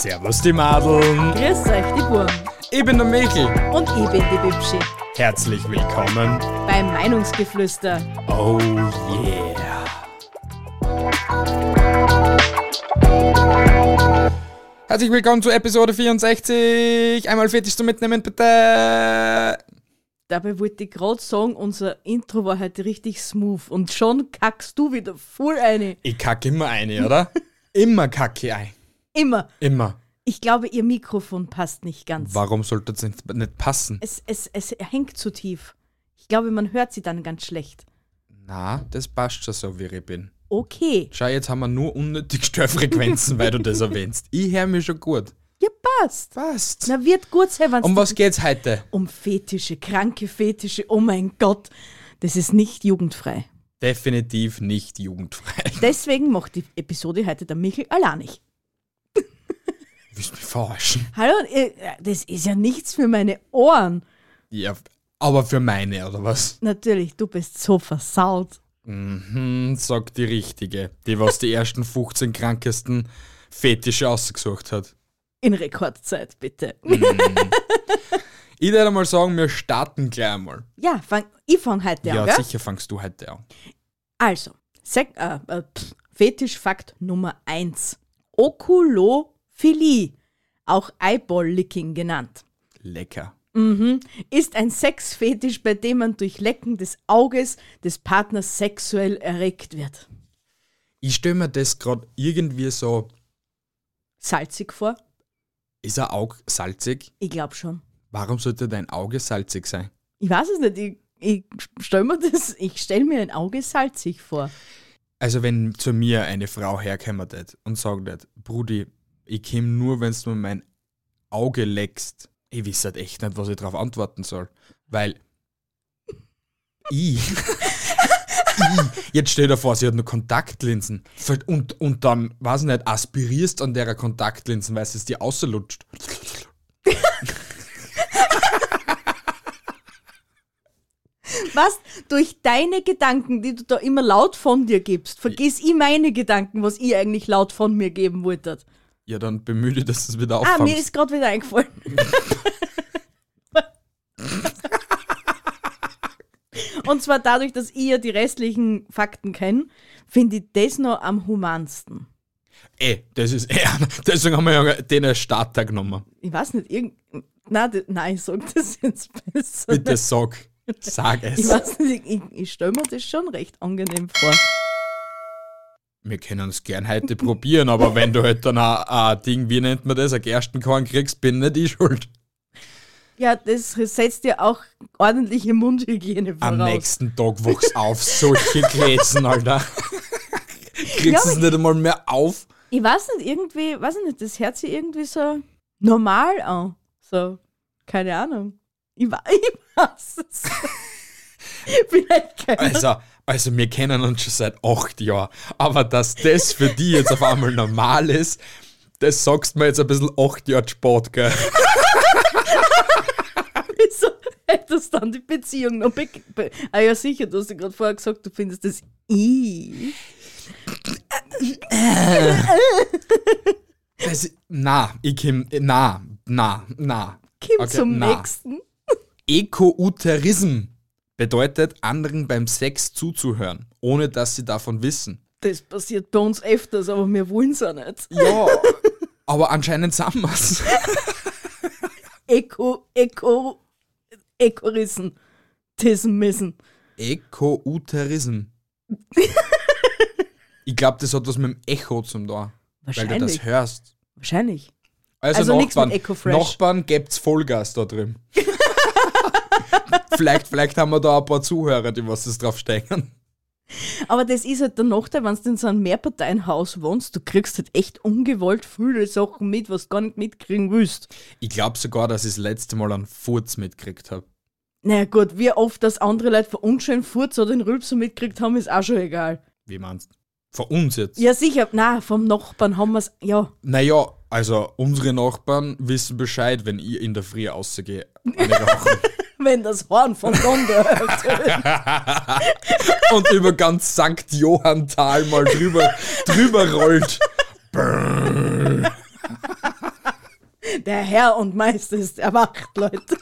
Servus die Madeln. Grüß euch, die Burm. Ich bin der Michel. Und ich bin die Bibschi. Herzlich willkommen beim Meinungsgeflüster. Oh yeah. Herzlich willkommen zu Episode 64. Einmal fertig zum Mitnehmen, bitte. Dabei wollte ich gerade sagen, unser Intro war heute richtig smooth und schon kackst du wieder voll eine. Ich kacke immer eine, oder? immer kacke ein. Immer. Immer. Ich glaube, ihr Mikrofon passt nicht ganz. Warum sollte es nicht, nicht passen? Es, es, es hängt zu tief. Ich glaube, man hört sie dann ganz schlecht. Na, das passt schon so, wie ich bin. Okay. Schau, jetzt haben wir nur unnötig Störfrequenzen, weil du das erwähnst. Ich höre mich schon gut. Ja, passt. Passt. Na, wird gut sein, wenn Um was geht's heute? Um Fetische, kranke Fetische. Oh mein Gott. Das ist nicht jugendfrei. Definitiv nicht jugendfrei. Deswegen macht die Episode heute der Michel alleinig. Willst mich verarschen? Hallo, äh, das ist ja nichts für meine Ohren. Ja, aber für meine, oder was? Natürlich, du bist so versaut. Mhm, sagt die Richtige, die was die ersten 15 krankesten Fetische ausgesucht hat. In Rekordzeit, bitte. Mhm. Ich würde mal sagen, wir starten gleich einmal. Ja, fang, ich fange heute Ja, an, gell? sicher fangst du heute an. Also, Sek äh, äh, Fetischfakt Nummer 1. Okulophilie, auch Eyeball-Licking genannt, Lecker. ist ein Sexfetisch, bei dem man durch Lecken des Auges des Partners sexuell erregt wird. Ich stelle mir das gerade irgendwie so, Salzig vor? ist ein Auge salzig? Ich glaube schon. Warum sollte dein Auge salzig sein? Ich weiß es nicht. Ich, ich stelle mir das, ich stelle mir ein Auge salzig vor. Also wenn zu mir eine Frau herkommt und sagt Brudi, ich komm nur, wenn du mein Auge leckst. Ich weiß halt echt nicht, was ich darauf antworten soll. Weil ich, jetzt stell dir vor, sie hat nur Kontaktlinsen und, und dann, weiß ich nicht, aspirierst an derer Kontaktlinsen, weil es dir auslutscht. Was? Durch deine Gedanken, die du da immer laut von dir gibst, vergiss ich meine Gedanken, was ich eigentlich laut von mir geben wollte. Ja, dann bemühe dich, dass du es wieder Ah, mir auffangst. ist gerade wieder eingefallen. Und zwar dadurch, dass ich ja die restlichen Fakten kenne, finde ich das noch am humansten. Ey, das ist eher, deswegen haben wir ja den als Starter genommen. Ich weiß nicht, irgend. Nein, das, nein, ich sag das jetzt besser. Bitte sag, sag Ich es. weiß nicht, ich, ich stelle mir das schon recht angenehm vor. Wir können es gern heute probieren, aber wenn du halt dann ein, ein Ding, wie nennt man das, ein Gerstenkorn kriegst, bin nicht ich schuld. Ja, das setzt ja auch ordentliche Mundhygiene voraus. Am nächsten Tag wachs auf, solche Gläsen, Alter. Kriegst Ja, du es nicht einmal mehr auf? Ich weiß nicht, irgendwie, weiß ich nicht, das hört sich irgendwie so normal an. So, keine Ahnung. Ich, ich weiß es. Vielleicht keine Also, also wir kennen uns schon seit acht Jahren, aber dass das für die jetzt auf einmal normal ist, das sagst du mir jetzt ein bisschen acht Jahre Sport, gell? Wieso hättest du dann die Beziehung noch be be Ah ja, sicher, du hast ja gerade vorher gesagt, du findest das I. Das, na, ich komm, na, na, na. Kim Okay, zum na. nächsten. Ekouterism bedeutet, anderen beim Sex zuzuhören, ohne dass sie davon wissen. Das passiert bei uns öfters, aber wir wollen es auch nicht. Ja, aber anscheinend sind wir's. Eko, Eko, Ekorissen. Tissen müssen. Ekouterism. ich glaube, das hat was mit dem Echo zum da, weil du das Wahrscheinlich. hörst. Wahrscheinlich. Also, Also Nachbarn. Nachbarn gibt's Vollgas da drüben. vielleicht, vielleicht haben wir da ein paar Zuhörer, die was das drauf steigern. Aber das ist halt der Nachteil, wenn du in so einem Mehrparteienhaus wohnst, du kriegst halt echt ungewollt viele Sachen mit, was du gar nicht mitkriegen willst. Ich glaube sogar, dass ich das letzte Mal einen Furz mitgekriegt habe. Naja gut, wie oft das andere Leute von unschönen Furz oder den Rülpser mitgekriegt haben, ist auch schon egal. Wie meinst du? Von uns jetzt? Ja sicher, na vom Nachbarn haben wir es, ja. Naja, also unsere Nachbarn wissen Bescheid, wenn ich in der Früh rauchen. Wenn das Horn von Gondor hört. und über ganz St. Johanntal mal drüber, drüber rollt. Der Herr und Meister ist erwacht, Leute.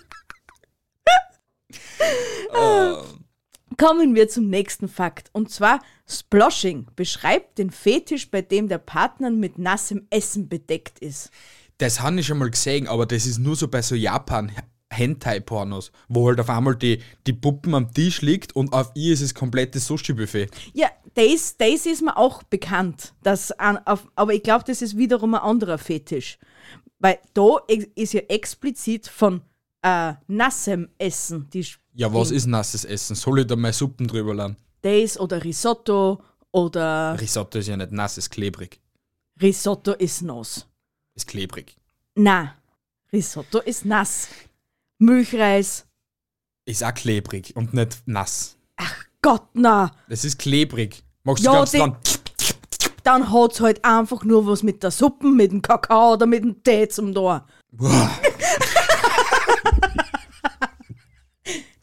Kommen wir zum nächsten Fakt. Und zwar, Sploshing beschreibt den Fetisch, bei dem der Partner mit nassem Essen bedeckt ist. Das habe ich schon mal gesehen, aber das ist nur so bei so Japan Hentai-Pornos, wo halt auf einmal die, die Puppen am Tisch liegt und auf ihr ist das komplette Sushi-Buffet. Ja, das, das ist mir auch bekannt. Dass an, auf, aber ich glaube, das ist wiederum ein anderer Fetisch. Weil da ist ja explizit von äh, nassem Essen die Ja, was ist nasses Essen? Soll ich da mal Suppen drüber laden? Das oder Risotto oder Risotto ist ja nicht nass, ist klebrig. Risotto ist nass. Ist klebrig. Na, Risotto ist nass. Milchreis, Ist auch klebrig und nicht nass. Gott na. Das ist klebrig. Ja, du ganz die- dran? Dann hat's halt einfach nur was mit der Suppe, mit dem Kakao oder mit dem Tee zum da. Boah.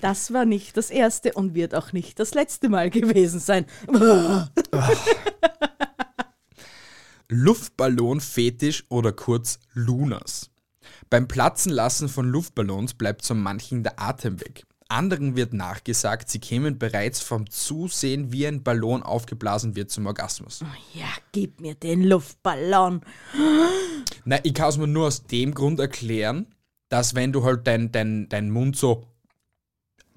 Das war nicht das erste und wird auch nicht das letzte Mal gewesen sein. Luftballon-Fetisch oder kurz Lunas. Beim Platzenlassen von Luftballons bleibt so manchen der Atem weg. Anderen wird nachgesagt, sie kämen bereits vom Zusehen, wie ein Ballon aufgeblasen wird zum Orgasmus. Ja, gib mir den Luftballon. Na, ich kann es mir nur aus dem Grund erklären, dass wenn du halt deinen dein, dein Mund so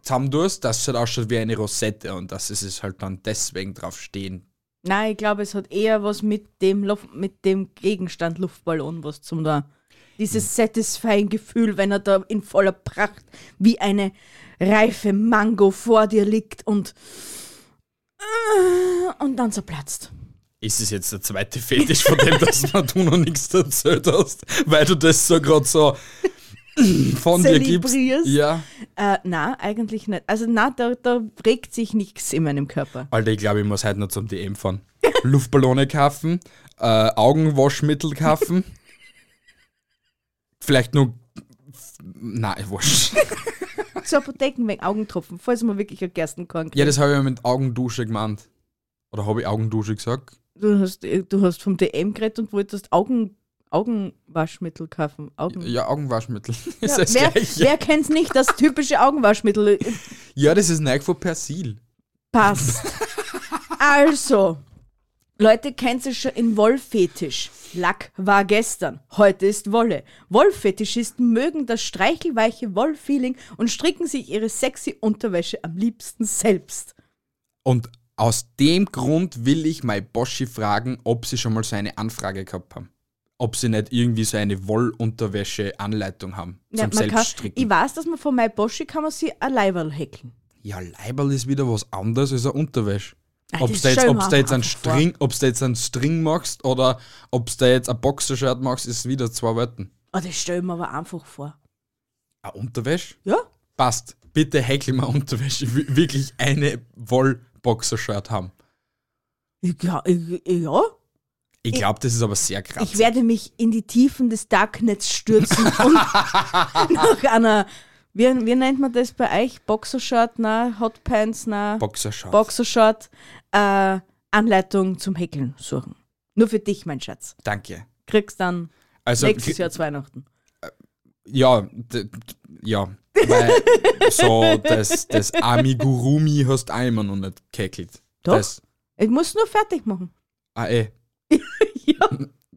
zusammen tust, dass es halt ausschaut wie eine Rosette und dass es halt dann deswegen drauf stehen. Nein, ich glaube, es hat eher was mit dem, Luft, mit dem Gegenstand Luftballon was zum da. Dieses satisfying Gefühl, wenn er da in voller Pracht wie eine reife Mango vor dir liegt und und dann zerplatzt. Ist es jetzt der zweite Fetisch, von dem dass du noch nichts erzählt hast, weil du das so gerade so von dir gibst? Ja. Äh, na, eigentlich nicht. Also na, da, da regt sich nichts in meinem Körper. Alter, ich glaube, ich muss heute noch zum DM fahren. Luftballone kaufen, äh, Augenwaschmittel kaufen. Vielleicht nur. Nein, wurscht. Zur Apotheken wegen Augentropfen, falls man wirklich ein Gerstenkorn kriegt. Ja, das habe ich ja mit Augendusche gemeint. Oder habe ich Augendusche gesagt? du, hast, du hast vom DM geredet und wolltest Augen, Augenwaschmittel kaufen. Augen Ja, Augenwaschmittel. Ja, wer Gleiche. wer kennt's nicht, das typische Augenwaschmittel Ja, das ist Nike von Persil. passt. Also, Leute, kennt ihr schon in Wollfetisch? Lack war gestern, heute ist Wolle. Wollfetischisten mögen das streichelweiche Wollfeeling und stricken sich ihre sexy Unterwäsche am liebsten selbst. Und aus dem Grund will ich mein Boschi fragen, ob sie schon mal so eine Anfrage gehabt haben. Ob sie nicht irgendwie so eine Wollunterwäsche-Anleitung haben zum Ja, kann, Selbststricken. ich weiß, dass man von My Boschi kann man sich ein Leiberl häkeln. Ja, Leiberl ist wieder was anderes als eine Unterwäsche. Ah, Ob du jetzt, ob's da jetzt einen. String, ob's da jetzt einen String machst oder ob du jetzt ein Boxershirt machst, ist wieder zwei Welten. Oh, das stell ich mir aber einfach vor. Eine Unterwäsche? Ja? Passt. Bitte häkel mal Unterwäsche. Ich will wirklich eine Wollboxershirt haben. Ja, ich, ja. Ich glaube, das ist aber sehr krass. Ich werde mich in die Tiefen des Darknets stürzen und nach einer, wie, wie nennt man das bei euch? Boxershort, na, Hotpants, na, Boxershirt. Boxershort, äh, Anleitung zum Häkeln suchen. Nur für dich, mein Schatz. Danke. Kriegst dann Also, nächstes Jahr zu Weihnachten. ja, d- d- ja. Weil so das, das Amigurumi hast du auch immer noch nicht gehackelt. Doch. Das, Ich muss nur fertig machen. ah, eh. Ja,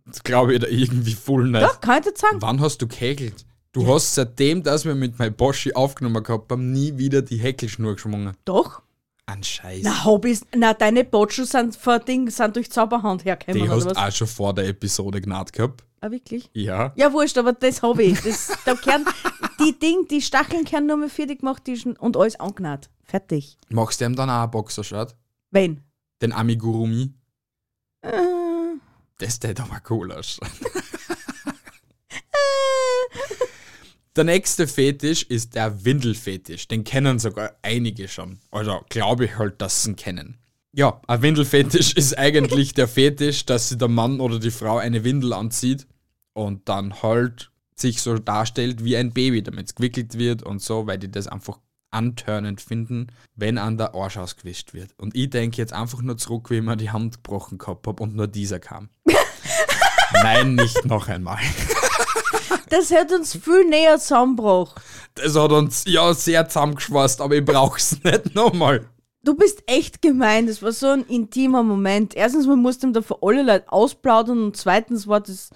Das glaube ich da irgendwie voll nicht. doch, kann ich dir sagen. Wann hast du gehäkelt? Du hast seitdem, dass wir mit meinem Boschi aufgenommen gehabt haben, nie wieder die Häkelschnur geschwungen. Doch. An Scheiß. Na, Hobbys, na, deine Botschen sind, vor Ding, sind durch Zauberhand hergekommen, die hast was? auch schon vor der Episode gnad gehabt. Ah, wirklich? Ja. Ja, wurscht, aber das habe ich. Das, da kehren, die Ding, die Stacheln kehren nur mehr fertig gemacht und alles angenäht. Fertig. Machst du ihm dann auch ein Boxershirt? Wen? Den Amigurumi. Äh, Das tät aber cool ausschauen. Der nächste Fetisch ist der Windelfetisch. Den kennen sogar einige schon. Also glaube ich halt, dass sie ihn kennen. Ja, ein Windelfetisch ist eigentlich der Fetisch, dass sich der Mann oder die Frau eine Windel anzieht und dann halt sich so darstellt wie ein Baby, damit es gewickelt wird und so, weil die das einfach antörnend finden, wenn an der Arsch ausgewischt wird. Und ich denke jetzt einfach nur zurück, wie ich mir die Hand gebrochen gehabt habe und nur dieser kam. Nein, nicht noch einmal. das hätte uns viel näher zusammengebracht. Das hat uns ja sehr zusammengeschweißt, aber ich brauch's nicht nochmal. Du bist echt gemein. Das war so ein intimer Moment. Erstens, man musste ihm da für alle Leute ausplaudern und zweitens war das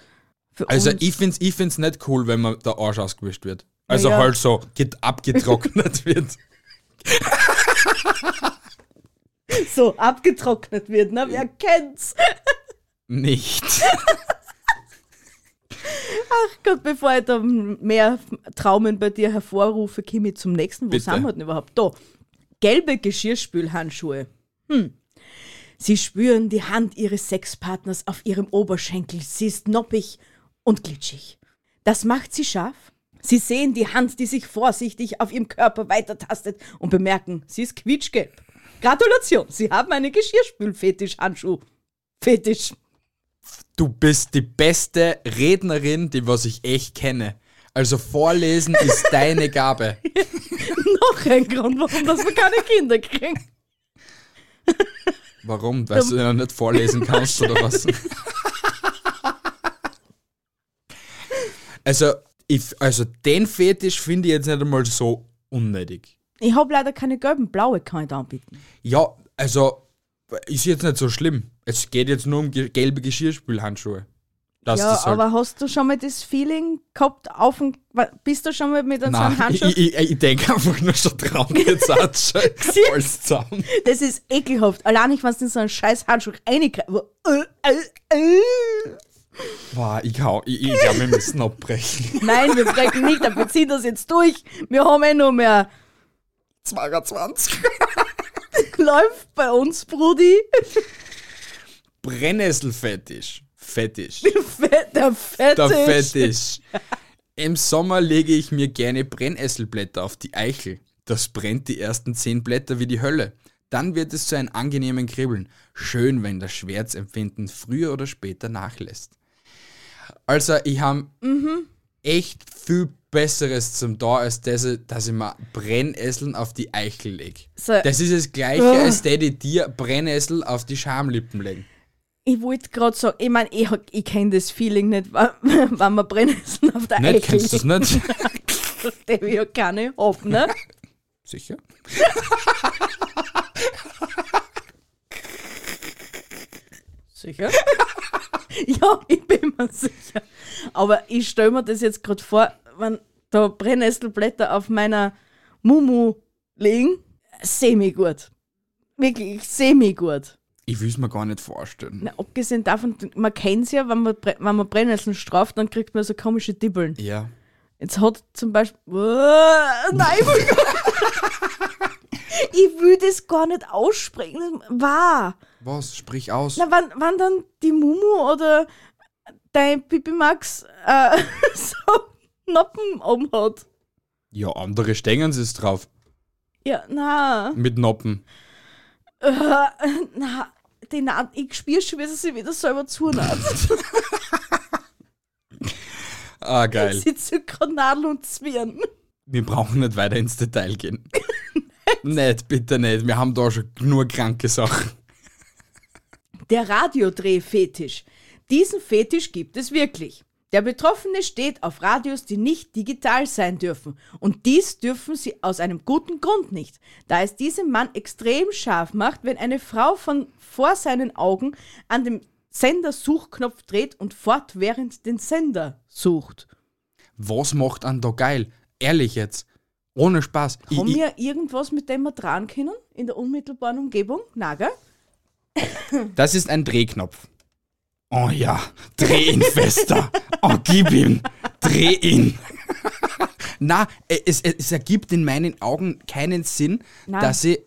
für Also uns. ich find's, ich find's nicht cool, wenn man der Arsch ausgewischt wird. Also Ja. halt so get abgetrocknet wird. so abgetrocknet wird, ne? Wer kennt's? Nicht. Gott, bevor ich da mehr Traumen bei dir hervorrufe, komme ich zum nächsten. Wo Bitte. sind wir denn überhaupt? Da. Gelbe Geschirrspülhandschuhe. Hm. Sie spüren die Hand ihres Sexpartners auf ihrem Oberschenkel. Sie ist noppig und glitschig. Das macht sie scharf. Sie sehen die Hand, die sich vorsichtig auf ihrem Körper weitertastet und bemerken, sie ist quietschgelb. Gratulation, Sie haben einen Geschirrspülfetisch-Handschuh. Fetisch. Du bist die beste Rednerin, die was ich echt kenne. Also vorlesen ist deine Gabe. Noch ein Grund, warum dass wir keine Kinder kriegen. Warum? Weil du ja nicht vorlesen kannst oder was? Also, ich, also den Fetisch finde ich jetzt nicht einmal so unnötig. Ich habe leider keine gelben, blaue kann ich da anbieten. Ja, also ist jetzt nicht so schlimm. Es geht jetzt nur um ge gelbe Geschirrspülhandschuhe. Dass ja, das halt aber hast du schon mal das Feeling gehabt, auf dem, bist du schon mal mit einem so einem Handschuh? ich, ich, ich denke einfach nur schon dran, jetzt hat alles zusammen. Das ist ekelhaft. Allein nicht, wenn du in so einen scheiß Handschuh reingreifst. Boah, ich, hau- ich, ich glaube, wir müssen abbrechen. Nein, wir brechen nicht ab, wir ziehen das jetzt durch. Wir haben eh nur mehr. 22. Läuft bei uns, Brudi. Brennnesselfetisch. Fetisch. Fett, der Fetisch. Der Fetisch. Im Sommer lege ich mir gerne Brennesselblätter auf die Eichel. Das brennt die ersten zehn Blätter wie die Hölle. Dann wird es zu einem angenehmen Kribbeln. Schön, wenn das Schmerzempfinden früher oder später nachlässt. Also, ich habe echt viel Besseres zum da, als das, dass ich mir Brennnesseln auf die Eichel lege. So. Das ist das Gleiche, Ah. als der die dir Brennnessel auf die Schamlippen legen. Ich wollte gerade sagen, ich meine, ich, ich kenne das Feeling nicht, wenn man Brennnesseln auf der Nicht? Eichel Kennst du das nicht? Der will ja keine hab, ne? Sicher? Sicher? ja, ich bin mir sicher. Aber ich stelle mir das jetzt gerade vor, wenn da Brennnesselblätter auf meiner Mumu liegen, semi-gut. Wirklich, semi-gut. Ich will es mir gar nicht vorstellen. Na, abgesehen davon, man kennt es ja, wenn man, wenn man Brennnesseln straft, dann kriegt man so komische Dibbeln. Ja. Jetzt hat zum Beispiel. Nein, ich will, ich will das gar nicht aussprechen. Das war. Was? Sprich aus. Na, wenn, wenn dann die Mumu oder dein Pipi Max äh, so Noppen oben hat. Ja, andere stängen es drauf. Ja, na, Mit Noppen. äh, na, die Naht, ich spüre schon, wie sie sich wieder selber zunaht. Ah, geil. Sie zieht gerade Nadel und Zwirn. Wir brauchen nicht weiter ins Detail gehen. nicht, bitte nicht. Wir haben da schon nur kranke Sachen. Der Radiodrehfetisch. Diesen Fetisch gibt es wirklich. Der Betroffene steht auf Radios, die nicht digital sein dürfen. Und dies dürfen sie aus einem guten Grund nicht, da es diesem Mann extrem scharf macht, wenn eine Frau von vor seinen Augen an dem Sendersuchknopf dreht und fortwährend den Sender sucht. Was macht an da geil? Ehrlich jetzt. Ohne Spaß. Haben wir irgendwas, mit dem wir dran können in der unmittelbaren Umgebung? Na, gell? Das ist ein Drehknopf. Oh ja, dreh ihn fester. Oh, gib ihm. Dreh ihn. Na, äh, es, es ergibt in meinen Augen keinen Sinn, Nein. dass ich.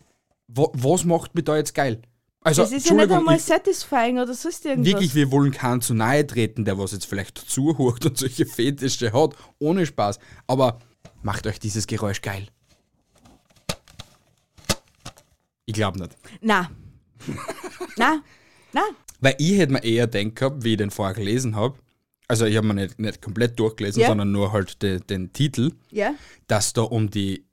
Wa, was macht mich da jetzt geil? Also, das ist ja nicht einmal ich- satisfying oder sonst irgendwas. Wirklich, wir wollen keinen zu nahe treten, der was jetzt vielleicht zuhört und solche Fetische hat, ohne Spaß. Aber macht euch dieses Geräusch geil. Ich glaube nicht. Na. Na. Na. Weil ich hätte mir eher denkt gehabt, wie ich den vorher gelesen habe, also ich habe mir nicht, nicht komplett durchgelesen, Ja. sondern nur halt de, den Titel, Ja. dass da um die,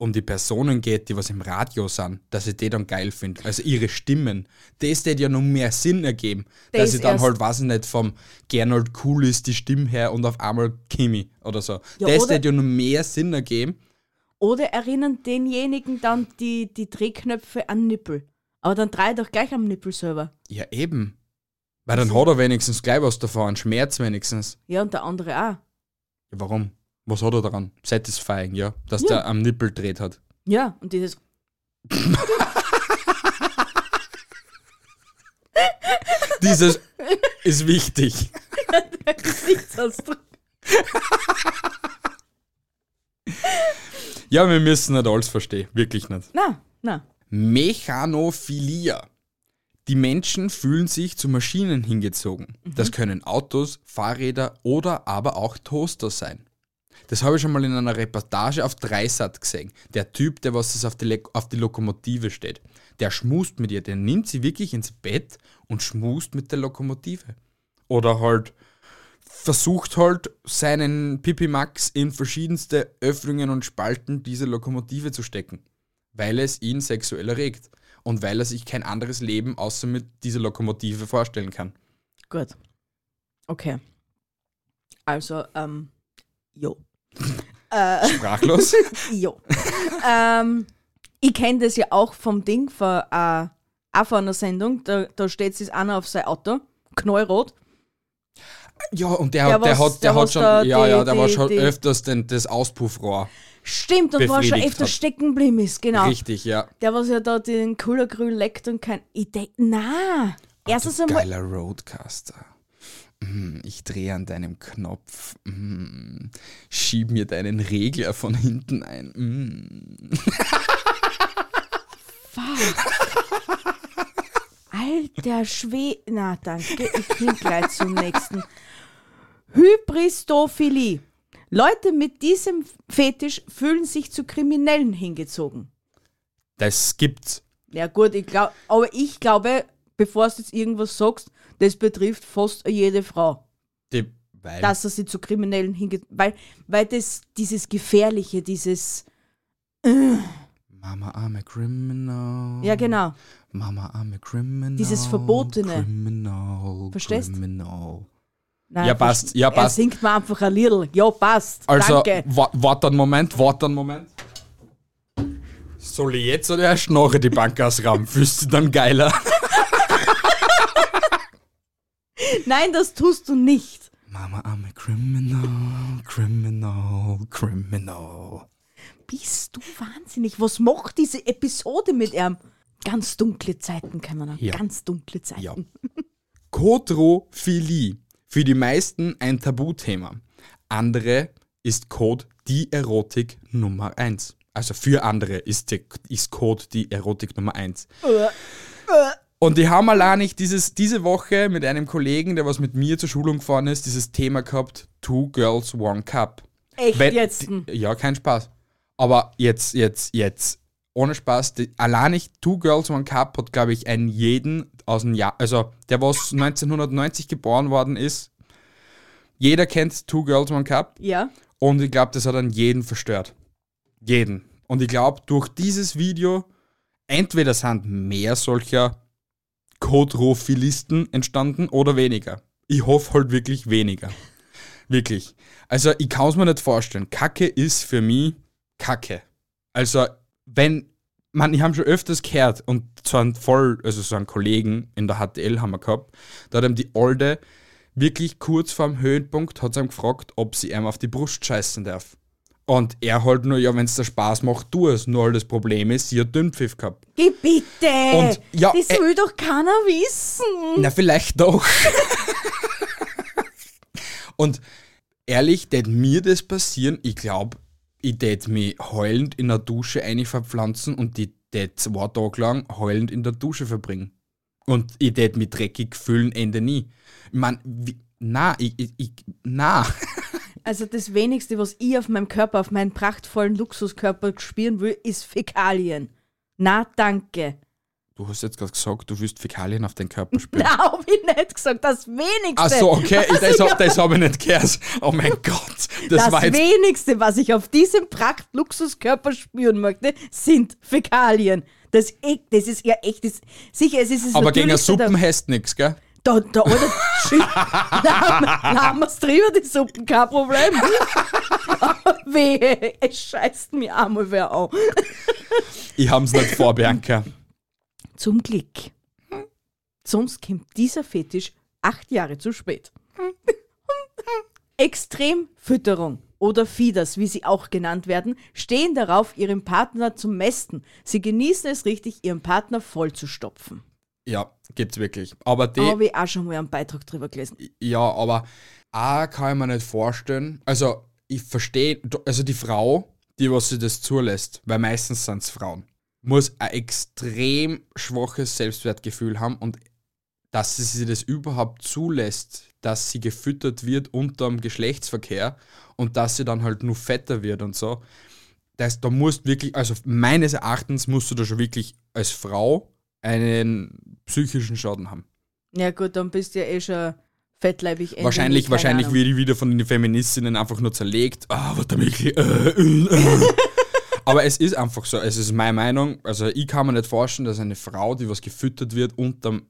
um die Personen geht, die was im Radio sind, dass ich die dann geil finde. Also ihre Stimmen. Das hätte ja noch mehr Sinn ergeben. Das dass ich dann halt, weiß ich nicht, vom Gernot Cool ist die Stimme her und auf einmal Kimi oder so. Ja, das hätte ja noch mehr Sinn ergeben. Oder erinnern denjenigen dann die, die Drehknöpfe an Nippel. Aber dann dreh doch gleich am Nippel selber. Ja, eben. Weil dann hat er wenigstens gleich was davon, Schmerz wenigstens. Ja, und der andere auch. Ja, warum? Was hat er daran? Satisfying, ja. Dass Ja. der am Nippel dreht hat. Ja, und dieses. Dieses ist wichtig. Gesichtsausdruck. Ja, wir müssen nicht alles verstehen. Wirklich nicht. Na, na. Mechanophilia. Die Menschen fühlen sich zu Maschinen hingezogen. Das können Autos, Fahrräder oder aber auch Toaster sein. Das habe ich schon mal in einer Reportage auf Dreisat gesehen. Der Typ, der was das auf die, Le auf die Lokomotive steht, der schmust mit ihr. Der nimmt sie wirklich ins Bett und schmust mit der Lokomotive. Oder halt versucht halt seinen Pipimax in verschiedenste Öffnungen und Spalten dieser Lokomotive zu stecken, weil es ihn sexuell erregt und weil er sich kein anderes Leben außer mit dieser Lokomotive vorstellen kann. Gut. Okay. Also, ähm, jo. Sprachlos? Jo. ähm, ich kenne das ja auch vom Ding, von, äh, auch von einer Sendung. Da, da steht sich einer auf sein Auto, knallrot. ja, und der, Der der, was- hat, der, der hat schon, da ja, die- ja, der war die- schon die- öfters den, das Auspuffrohr. Stimmt, und war schon öfter hat. stecken geblieben ist, genau. Richtig, ja. Der, was ja da den Kullergrün leckt und kein. Ich denk, na. Erstens einmal. geiler Roadcaster. Mm, Ich drehe an deinem Knopf. Mm, Schieb mir deinen Regler von hinten ein. Mm. Alter Schwe. Na, danke. Ich bin gleich zum nächsten. Hybristophilie. Leute mit diesem Fetisch fühlen sich zu Kriminellen hingezogen. Das gibt's. Ja, gut, ich glaub, aber ich glaube, bevor du jetzt irgendwas sagst, das betrifft fast jede Frau, Die, weil dass er sie zu Kriminellen hingeht. Weil, weil das, dieses Gefährliche, dieses. Mama, I'm a criminal. Ja, genau. Mama, I'm a criminal. Dieses Verbotene. Criminal. Verstehst? Criminal. Nein, Ja, passt, ja, Er passt. singt mir einfach ein Liedl. Ja, passt. Also, Danke. wa- warte einen Moment, warte einen Moment. Soll ich jetzt oder erst nachher die Bank ausrauben? Fühlst du dich dann geiler? Nein, das tust du nicht. Mama, I'm a criminal, criminal, criminal. Bist du wahnsinnig? Was macht diese Episode mit ihm? Ganz dunkle Zeiten, kann man sagen. Ja. Ganz dunkle Zeiten. Ja. Kodrophilie. Für die meisten ein Tabuthema. Andere ist Code die Erotik Nummer 1. Also für andere ist, die, ist Code die Erotik Nummer 1. Und die haben allein nicht dieses, diese Woche mit einem Kollegen, der was mit mir zur Schulung gefahren ist, dieses Thema gehabt, Two Girls, One Cup. Echt Wenn- jetzt? Ja, kein Spaß. Aber jetzt, jetzt, jetzt, ohne Spaß, die, allein nicht Two Girls, One Cup hat, glaube ich, einen jeden aus dem Jahr, also der, was 1990 geboren worden ist, jeder kennt Two Girls, One Cup Ja. und ich glaube, das hat dann jeden verstört. Jeden. Und ich glaube, durch dieses Video, entweder sind mehr solcher Kodrophilisten entstanden oder weniger. Ich hoffe halt wirklich weniger. Wirklich. Also ich kann es mir nicht vorstellen. Kacke ist für mich Kacke. Also wenn, man, ich habe schon öfters gehört und so einen voll, also so einen Kollegen in der HTL haben wir gehabt, da hat ihm die Olde wirklich kurz vorm Höhenpunkt hat sie ihm gefragt, ob sie ihm auf die Brust scheißen darf. Und er halt nur, ja, wenn es dir Spaß macht, tu es. Nur halt das Problem ist, sie hat Dünnpfiff gehabt. Geh bitte! Und, ja, das äh, will doch keiner wissen. Na, vielleicht doch. Und ehrlich, tät mir das passieren, ich glaube, ich tät mich heulend in der Dusche einig verpflanzen und die tät zwei Tage lang heulend in der Dusche verbringen. Und ich tät mich dreckig fühlen, Ende nie. Ich mein, wie, na, ich, ich, na. Also das wenigste, was ich auf meinem Körper, auf meinen prachtvollen Luxuskörper spüren will, ist Fäkalien. Na, danke. Du hast jetzt gerade gesagt, du willst Fäkalien auf deinen Körper spüren. Na, hab ich nicht gesagt, das wenigste. Ach so, okay, das, ich hab- das habe ich nicht gehört. Oh mein Gott, das, das war jetzt wenigste, was ich auf diesem Pracht-Luxuskörper spüren möchte, sind Fäkalien. Das, eh- das ist ja echt, das, sicher, es ist es Aber gegen Suppen hast nix, gell? Da, da, Alter, shit. Lassen wir's drüber, die Suppen, kein Problem. Wehe, es scheißt mir einmal wer an. Ich hab's nicht vor, Bianca. Zum Glück. Sonst kommt dieser Fetisch acht Jahre zu spät. Extremfütterung oder Fieders, wie sie auch genannt werden, stehen darauf, ihren Partner zu mästen. Sie genießen es richtig, ihren Partner vollzustopfen. Ja, gibt's wirklich. Aber die, Habe ich auch schon mal einen Beitrag drüber gelesen. ja, aber auch kann ich mir nicht vorstellen. Also, ich verstehe, also die Frau, die was sie das zulässt, weil meistens sind's Frauen, muss ein extrem schwaches Selbstwertgefühl haben und dass sie das überhaupt zulässt, dass sie gefüttert wird unterm Geschlechtsverkehr und dass sie dann halt nur fetter wird und so. Das, da musst wirklich, also meines Erachtens musst du da schon wirklich als Frau einen psychischen Schaden haben. Ja gut, dann bist du ja eh schon fettleibig. Wahrscheinlich, wahrscheinlich Ahnung. wird ich wieder von den Feministinnen einfach nur zerlegt. Ah, was der Mikli. Äh, äh, äh. Aber es ist einfach so, es ist meine Meinung. Also ich kann mir nicht vorstellen, dass eine Frau, die was gefüttert wird unterm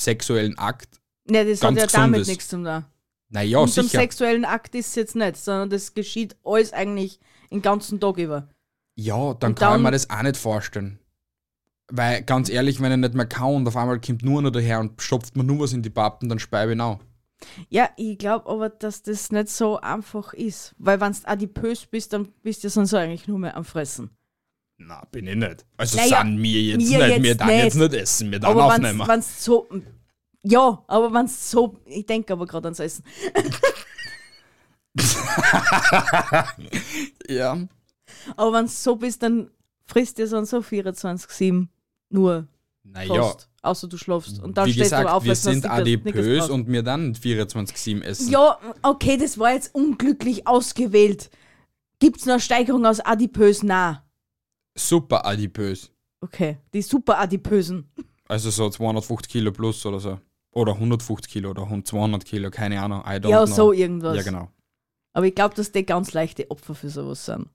sexuellen Akt, Nee, das ganz hat ja damit ist. nichts zu tun. naja, Und zum sicher. sexuellen Akt ist es jetzt nicht, sondern das geschieht alles eigentlich den ganzen Tag über. Ja, dann Und kann ich dann- mir das auch nicht vorstellen. Weil, ganz ehrlich, wenn er nicht mehr kann und auf einmal kommt nur noch daher und stopft mir nur was in die Pappen, dann speibe ich auch. Ja, ich glaube aber, dass das nicht so einfach ist. Weil wenn du adipös bist, dann bist du sonst eigentlich nur mehr am Fressen. Na, bin ich nicht. Also Naja, sind wir jetzt mir nicht, jetzt wir dann nicht. jetzt nicht essen, wir dann aber aufnehmen. wenn es so. Ja, aber wenn es so. Ich denke aber gerade ans Essen. ja. Aber wenn es so bist, dann frisst ihr sonst so 24-7 nur Naja, fast. Außer du schlafst. Und dann wie stehst gesagt, du auf, wir sind adipös und wir dann 24-7 essen. Ja, okay, das war jetzt unglücklich ausgewählt. Gibt's noch eine Steigerung aus adipös? Na. Super adipös. Okay, die super adipösen. Also so 250 Kilo plus oder so. Oder 150 Kilo oder 200 Kilo, keine Ahnung. I don't Ja, know. so irgendwas. Ja, genau. Aber ich glaube, dass die ganz leichte Opfer für sowas sind.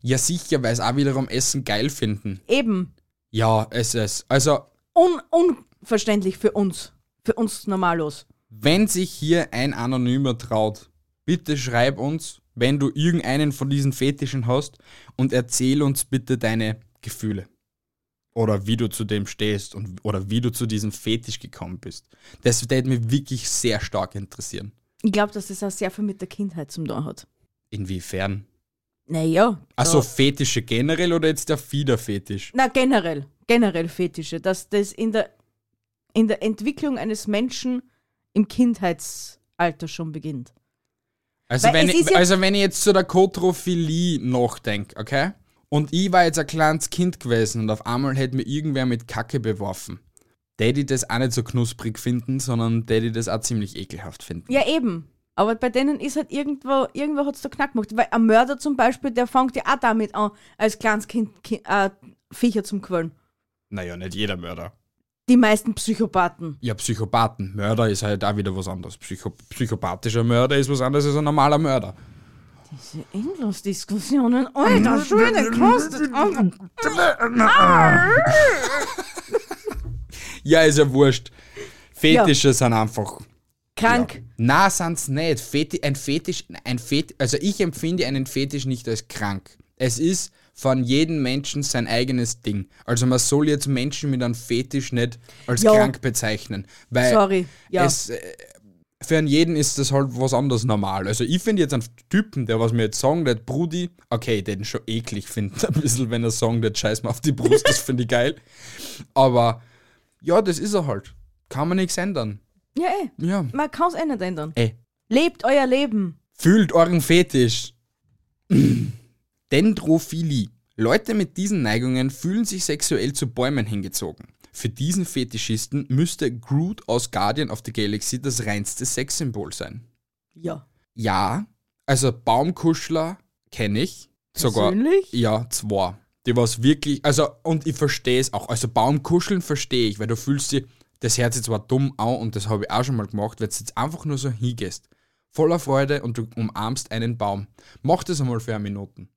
Ja, sicher, weil es auch wiederum Essen geil finden. Eben. Ja, es ist. Also, Un unverständlich für uns. Für uns normalos. wenn sich hier ein Anonymer traut, bitte schreib uns, wenn du irgendeinen von diesen Fetischen hast und erzähl uns bitte deine Gefühle. Oder wie du zu dem stehst und, oder wie du zu diesem Fetisch gekommen bist. Das würde mich wirklich sehr stark interessieren. Ich glaube, dass das auch sehr viel mit der Kindheit zum tun hat. Inwiefern? Naja. Also Fetische generell oder jetzt der Fiederfetisch? Na, generell. Generell Fetische. Dass das in der, in der Entwicklung eines Menschen im Kindheitsalter schon beginnt. Also Weil wenn, ich, ja- also wenn ich jetzt zu der Kotrophilie nachdenke, okay? Und ich war jetzt ein kleines Kind gewesen und auf einmal hätte mir irgendwer mit Kacke beworfen. Daddy das auch nicht so knusprig finden, sondern Daddy das auch ziemlich ekelhaft finden. Ja, eben. Aber bei denen ist halt irgendwo, irgendwo hat es da Knack gemacht. Weil ein Mörder zum Beispiel, der fängt ja auch damit an, als kleines Kind, Ki- äh, Viecher zum Quälen. Naja, nicht jeder Mörder. Die meisten Psychopathen. Ja, Psychopathen. Mörder ist halt auch wieder was anderes. Psycho psychopathischer Mörder ist was anderes als ein normaler Mörder. Diese Endlosdiskussionen, alter Schwede, kostet Ja, ist ja wurscht. Fetische sind einfach krank. Ja. Na, sind's nicht. Feti ein Fetisch, ein Fet also ich empfinde einen Fetisch nicht als krank. Es ist von jedem Menschen sein eigenes Ding. Also man soll jetzt Menschen mit einem Fetisch nicht als Ja. krank bezeichnen. Weil Sorry, ja. es, äh, für einen jeden ist das halt was anderes normal. Also ich finde jetzt einen Typen, der was mir jetzt sagen, der Brudi, okay, den schon eklig findet ein bisschen, wenn er sagen, der scheiß mir auf die Brust, das finde ich geil. Aber ja, das ist er halt. Kann man nichts ändern. Ja, eh. Ja. Man kann es eh nicht ändern. Ey, Lebt euer Leben. Fühlt euren Fetisch. Dendrophilie. Leute mit diesen Neigungen fühlen sich sexuell zu Bäumen hingezogen. Für diesen Fetischisten müsste Groot aus Guardian of the Galaxy das reinste Sexsymbol sein. Ja. Ja, also Baumkuschler kenne ich. Sogar. Persönlich? Ja, zwei. Die was wirklich, also, und ich verstehe es auch. Also Baumkuscheln verstehe ich, weil du fühlst dich, das hört sich zwar dumm an und das habe ich auch schon mal gemacht, wenn du jetzt einfach nur so hingehst. Voller Freude und du umarmst einen Baum. Mach das einmal für eine Minuten.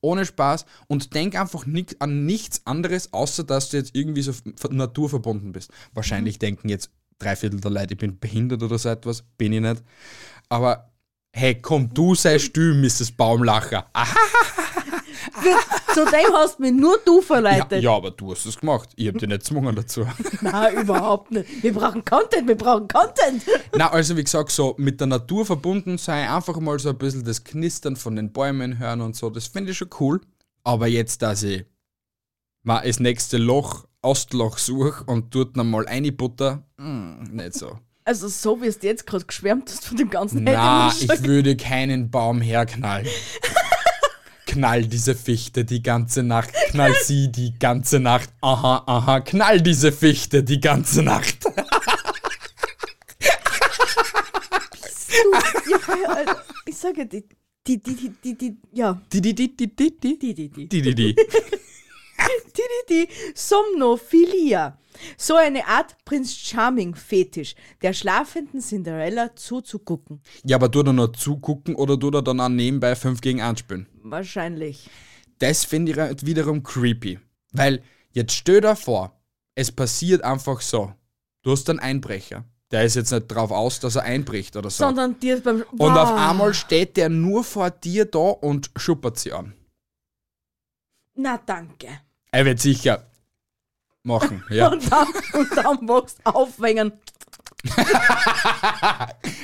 Ohne Spaß und denk einfach nicht an nichts anderes, außer dass du jetzt irgendwie so naturverbunden bist. Wahrscheinlich denken jetzt drei Viertel der Leute, ich bin behindert oder so etwas. Bin ich nicht. Aber hey, komm, du sei still, Mrs. Baumlacher. Aha, Zu dem hast mich nur du ja, verleitet. ja, aber du hast es gemacht. Ich habe dich nicht gezwungen dazu. Nein, überhaupt nicht. Wir brauchen Content, wir brauchen Content. Na, also wie gesagt, so mit der Natur verbunden sein, einfach mal so ein bisschen das Knistern von den Bäumen hören und so, das finde ich schon cool. Aber jetzt, dass ich mal das nächste Loch, Ostloch suche und dort nochmal eine Butter, mm, nicht so. Also so wie es dir jetzt gerade geschwärmt hast von dem ganzen Na, ich würde keinen Baum herknallen. knall diese Fichte die ganze Nacht, knall sie die ganze Nacht, aha, aha, knall diese Fichte die ganze Nacht. ja, äh, ich sage die, die, die, die, die, ja. Die, die, die, die, die, die. Die, die, die. Die, die, die die, die, die, Somnophilia. So eine Art Prinz Charming-Fetisch, der schlafenden Cinderella zuzugucken. Ja, aber tu da noch zugucken oder tu da dann auch nebenbei 5 gegen 1 spielen. Wahrscheinlich. Das finde ich halt wiederum creepy. Weil, jetzt stell dir vor, es passiert einfach so. Du hast einen Einbrecher. Der ist jetzt nicht drauf aus, dass er einbricht oder so. Sondern dir beim. und auf Wow. einmal steht der nur vor dir da und schuppert sie an. Na, danke. Er wird sicher machen, ja. Und dann, und dann wachst aufwängen.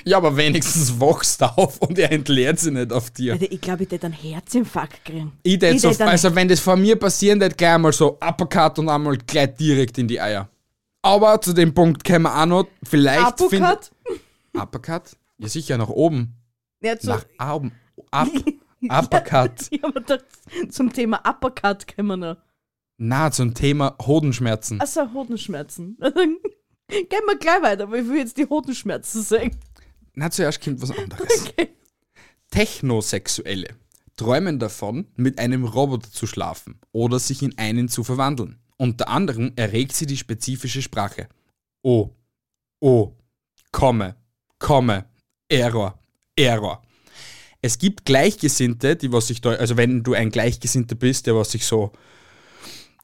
Ja, aber wenigstens wachst du auf und er entleert sie nicht auf dir. Alter, ich glaube, ich hätte einen Herzinfarkt kriegen. Ich Ich so, also wenn das vor mir passieren wird, gleich einmal so Uppercut und einmal gleich direkt in die Eier. Aber zu dem Punkt kämen wir auch noch, vielleicht Uppercut? Uppercut? Ja, sicher, nach oben. Ja, zu, Nach oben. Up. Uppercut. ja, aber das, zum Thema Uppercut können wir noch. Na, zum Thema Hodenschmerzen. Achso, Hodenschmerzen. Gehen wir gleich weiter, aber ich will jetzt die Hodenschmerzen sehen. Na, zuerst kommt was anderes. Okay. Technosexuelle träumen davon, mit einem Roboter zu schlafen oder sich in einen zu verwandeln. Unter anderem erregt sie die spezifische Sprache. Oh, oh, komme, komme, Error, Error. Es gibt Gleichgesinnte, die was sich da, also wenn du ein Gleichgesinnter bist, der was sich so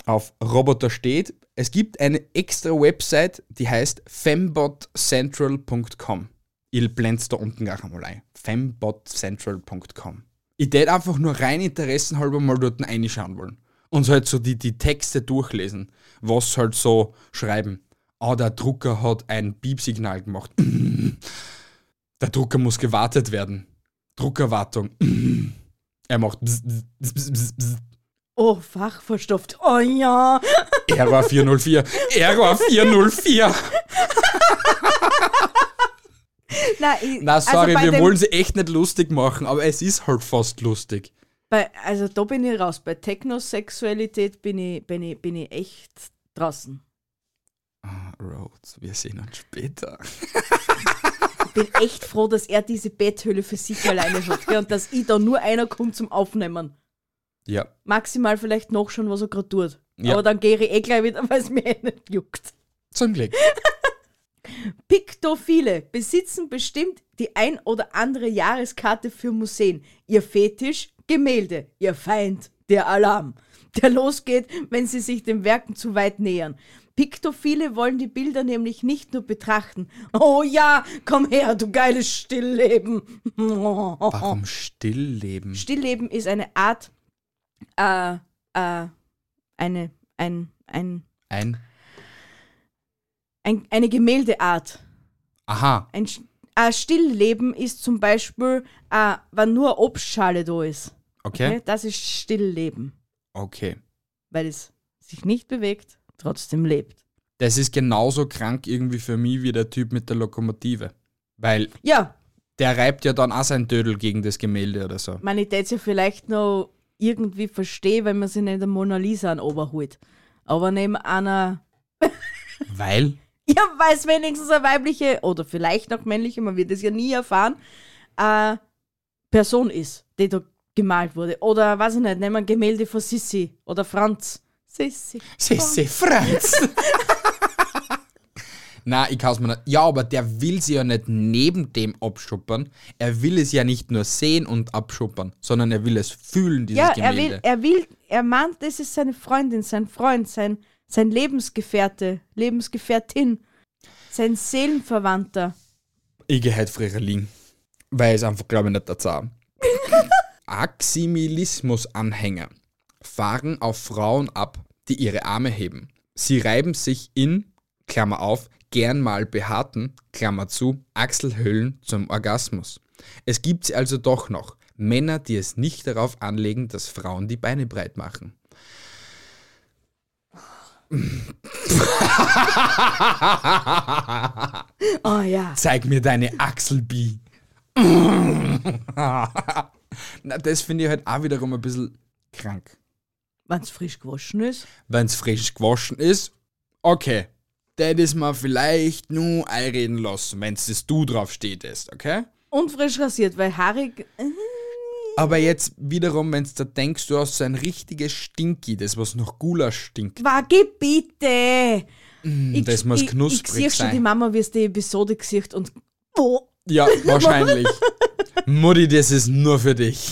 auf Roboter steht, es gibt eine extra Website, die heißt fembotcentral.com. Ich blend's da unten gleich einmal ein. fembotcentral.com. Ich tät einfach nur rein interessenhalber mal dort reinschauen wollen. Und halt so die, die Texte durchlesen, was halt so schreiben. Ah, der Drucker hat ein Piepsignal gemacht. Der Drucker muss gewartet werden. Druckerwartung. Er macht bzz, bzz, bzz. Oh, fachverstopft. Oh ja. Error 404. Error 404. Na, ich, Na, sorry, also wir wollen sie echt nicht lustig machen, aber es ist halt fast lustig. Bei, also da bin ich raus. Bei Technosexualität bin ich, bin ich, bin ich echt draußen. Ah, Rhodes, wir sehen uns später. Ich bin echt froh, dass er diese Betthöhle für sich alleine hat gell, und dass ich da nur einer kommt zum Aufnehmen. Ja. Maximal vielleicht noch schon, was er gerade tut. Ja. Aber dann gehe ich eh gleich wieder, weil es mir eh nicht juckt. Zum Glück. Piktophile besitzen bestimmt die ein oder andere Jahreskarte für Museen. Ihr Fetisch Gemälde, ihr Feind der Alarm, der losgeht, wenn sie sich den Werken zu weit nähern. Piktophile wollen die Bilder nämlich nicht nur betrachten. Oh ja, komm her, du geiles Stillleben. Warum Stillleben? Stillleben ist eine Art, äh, äh, eine, ein, ein, Ein. ein, eine Gemäldeart. Aha. Ein, ein Stillleben ist zum Beispiel, äh, wenn nur Obstschale da ist. Okay. Das ist Stillleben, Okay. weil es sich nicht bewegt, trotzdem lebt. Das ist genauso krank irgendwie für mich wie der Typ mit der Lokomotive. Weil Ja, der reibt ja dann auch sein Dödel gegen das Gemälde oder so. man es ja vielleicht noch irgendwie verstehe, wenn man sich nicht der Mona Lisa an Oberholt. Aber neben einer Weil? Ja, weil es wenigstens eine weibliche oder vielleicht noch männliche, man wird es ja nie erfahren, äh, Person ist, die da gemalt wurde. Oder, weiß ich nicht, nehmen wir ein Gemälde von Sissi oder Franz. Sissi. Sissi Franz. Na, ich kann's mir nicht. Ja, aber der will sie ja nicht neben dem abschuppern. Er will es ja nicht nur sehen und abschuppern, sondern er will es fühlen, dieses Ja, er Gemälde. will, er will, er meint, das ist seine Freundin, sein Freund, sein, sein Lebensgefährte, Lebensgefährtin, sein Seelenverwandter. Ich gehe heute früher liegen. Weil es einfach, glaube ich, nicht der Zahn. Aximilismus-Anhänger fahren auf Frauen ab, die ihre Arme heben. Sie reiben sich in, Klammer auf, gern mal behaarten, Klammer zu, Achselhöhlen zum Orgasmus. Es gibt sie also doch noch. Männer, die es nicht darauf anlegen, dass Frauen die Beine breit machen. Oh ja. Zeig mir deine Achselbi. Na, das finde ich halt auch wiederum ein bisschen krank. Wenn es frisch gewaschen ist. Wenn es frisch gewaschen ist, okay. Das ist mal vielleicht nur einreden lassen, wenn es das Du drauf steht ist, okay? Und frisch rasiert, weil haarig. äh, Aber jetzt wiederum, wenn du da denkst, du hast so ein richtiges Stinky, das was nach Gulasch stinkt. Wage bitte! Ich, das muss ich, knusprig Ich sehe schon sein. die Mama, wie es die Episode gesehen und. Oh, Ja, wahrscheinlich. Mutti, das ist nur für dich.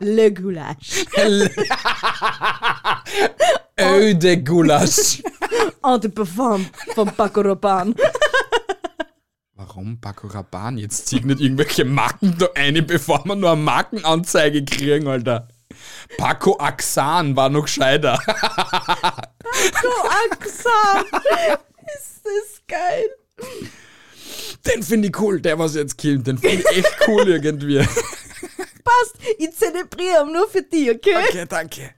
Le Goulash. Öde Gulasch. En de Parfum von Paco Rabanne. Warum Paco Rabanne? Jetzt zieht nicht irgendwelche Marken da ein, bevor wir nur eine Markenanzeige kriegen, Alter. Paco Axan war noch gescheiter. So Axam. Ist das geil. Den finde ich cool, der was jetzt killt. Den finde ich echt cool irgendwie. Passt. Ich zelebriere nur für dich, okay? Okay, danke.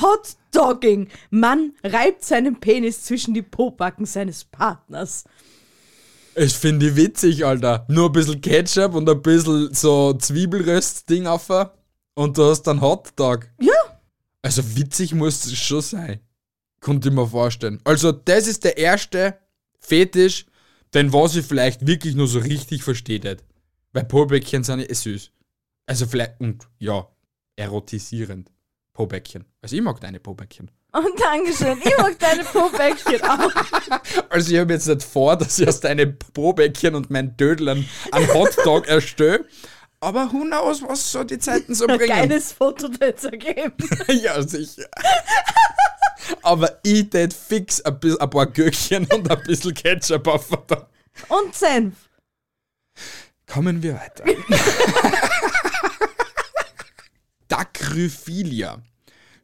Hot Dogging. Mann reibt seinen Penis zwischen die Pobacken seines Partners. Ich finde die witzig, Alter. Nur ein bisschen Ketchup und ein bisschen so Zwiebelröst-Ding auf. Und du hast dann Hotdog. Ja. Also witzig muss es schon sein. Konnte ich mir vorstellen. Also, das ist der erste Fetisch, den was ich vielleicht wirklich nur so richtig versteht. Weil Pobäckchen sind ja eh süß. Also vielleicht, und ja, erotisierend. Pobäckchen. Also ich mag deine Pobäckchen. Und Dankeschön. Ich mag deine Pobäckchen auch. Also ich habe jetzt nicht vor, dass ich aus deinen Pobäckchen und meinen Dödlern einen Hotdog erstelle. Aber who knows, was so die Zeiten so Ein bringen. geiles Foto dazu ergeben. ja, sicher. Aber ich tät fix ein, bisschen, ein paar Gürkchen und ein bisschen Ketchup auf. Und Senf. Kommen wir weiter. Dacryphilia.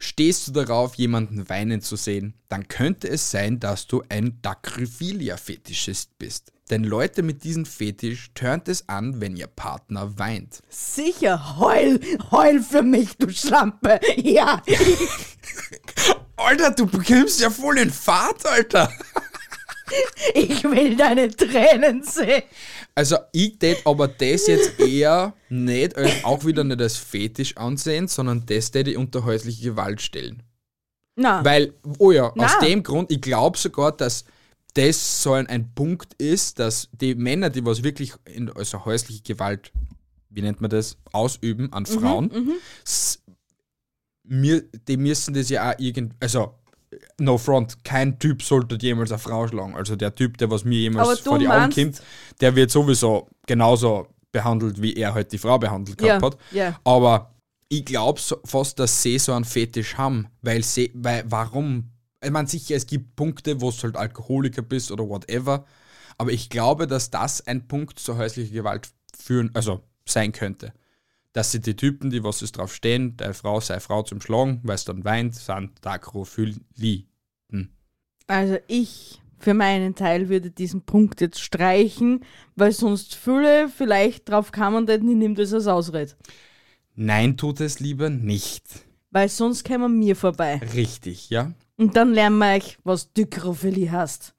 Stehst du darauf, jemanden weinen zu sehen, dann könnte es sein, dass du ein Dacryphilia-Fetischist bist. Denn Leute mit diesem Fetisch turnt es an, wenn ihr Partner weint. Sicher, heul, heul für mich, du Schlampe. Ja. Alter, du bekommst ja voll in Fahrt, Alter. Ich will deine Tränen sehen. Also ich tät aber das jetzt eher nicht als, auch wieder nicht als Fetisch ansehen, sondern das tät ich unter häusliche Gewalt stellen. Na, Weil, oh ja, aus Na. dem Grund, ich glaube sogar, dass das so ein, ein Punkt ist, dass die Männer, die was wirklich in also häusliche Gewalt, wie nennt man das, ausüben an Frauen, s- mir, die müssen das ja auch irgendwie, also no front, kein Typ sollte jemals eine Frau schlagen. Also der Typ, der was mir jemals vor die Augen kommt, der wird sowieso genauso behandelt, wie er halt die Frau behandelt gehabt Ja, hat. ja. Aber ich glaube fast, dass sie so einen Fetisch haben, weil sie, weil, warum? Ich meine, sicher, es gibt Punkte, wo du halt Alkoholiker bist oder whatever, aber ich glaube, dass das ein Punkt zur häuslichen Gewalt führen, also sein könnte. Dass sie die Typen, die was es drauf stehen, der Frau sei Frau zum Schlagen, weil es dann weint, sind Dakrophilie. Also ich für meinen Teil würde diesen Punkt jetzt streichen, weil sonst viele vielleicht drauf kamen, denn ich nehme das als Ausrede. Nein, tut es lieber nicht. Weil sonst kämen mir vorbei. Richtig, ja? Und dann lernen wir euch, was Dykrophilie heißt.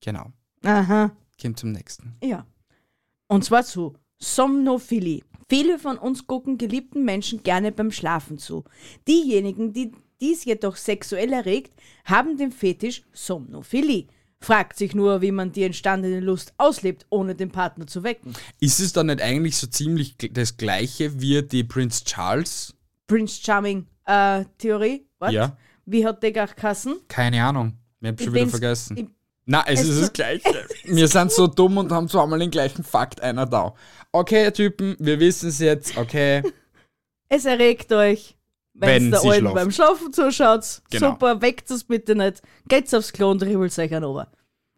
Genau. Aha. Kommt zum nächsten. Ja. Und zwar zu Somnophilie. Viele von uns gucken geliebten Menschen gerne beim Schlafen zu. Diejenigen, die dies jedoch sexuell erregt, haben den Fetisch Somnophilie. Fragt sich nur, wie man die entstandene Lust auslebt, ohne den Partner zu wecken. Ist es dann nicht eigentlich so ziemlich das gleiche wie die Prince Charles? Prince Charming äh, Theorie? What? Ja. Wie hat der geheißen? Keine Ahnung. Ich hab schon Ich wieder vergessen. ich- Na, es, Es ist so- das Gleiche. Wir sind so dumm und haben zweimal den gleichen Fakt einer da. Okay, Typen, wir wissen es jetzt. Okay, Es erregt euch, wenn der Alten beim Schlafen zuschaut. Genau. Super, weckt es bitte nicht. Geht's aufs Klo und ribbelt euch an ober.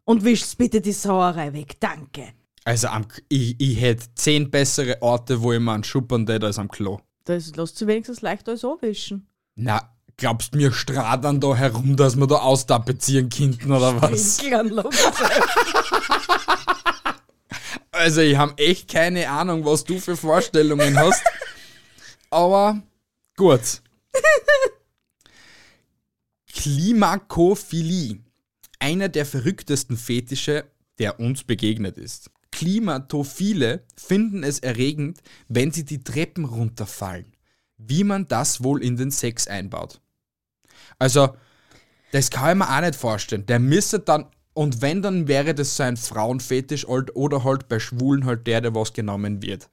Und wischt bitte die Sauerei weg. Danke. also am, ich, ich hätte zehn bessere Orte, wo ich mir einen schuppern tät als am Klo. Das lässt sich wenigstens leicht alles anwischen. Na, glaubst mir stradern da herum, dass wir da austapezieren könnten oder was? Also ich habe echt keine Ahnung, was du für Vorstellungen hast. Aber gut. Klimakophilie. Einer der verrücktesten Fetische, der uns begegnet ist. Klimatophile finden es erregend, wenn sie die Treppen runterfallen. Wie man das wohl in den Sex einbaut. Also, das kann ich mir auch nicht vorstellen. Der müsste dann, und wenn, dann wäre das so ein Frauenfetisch halt, oder halt bei Schwulen halt der, der was genommen wird.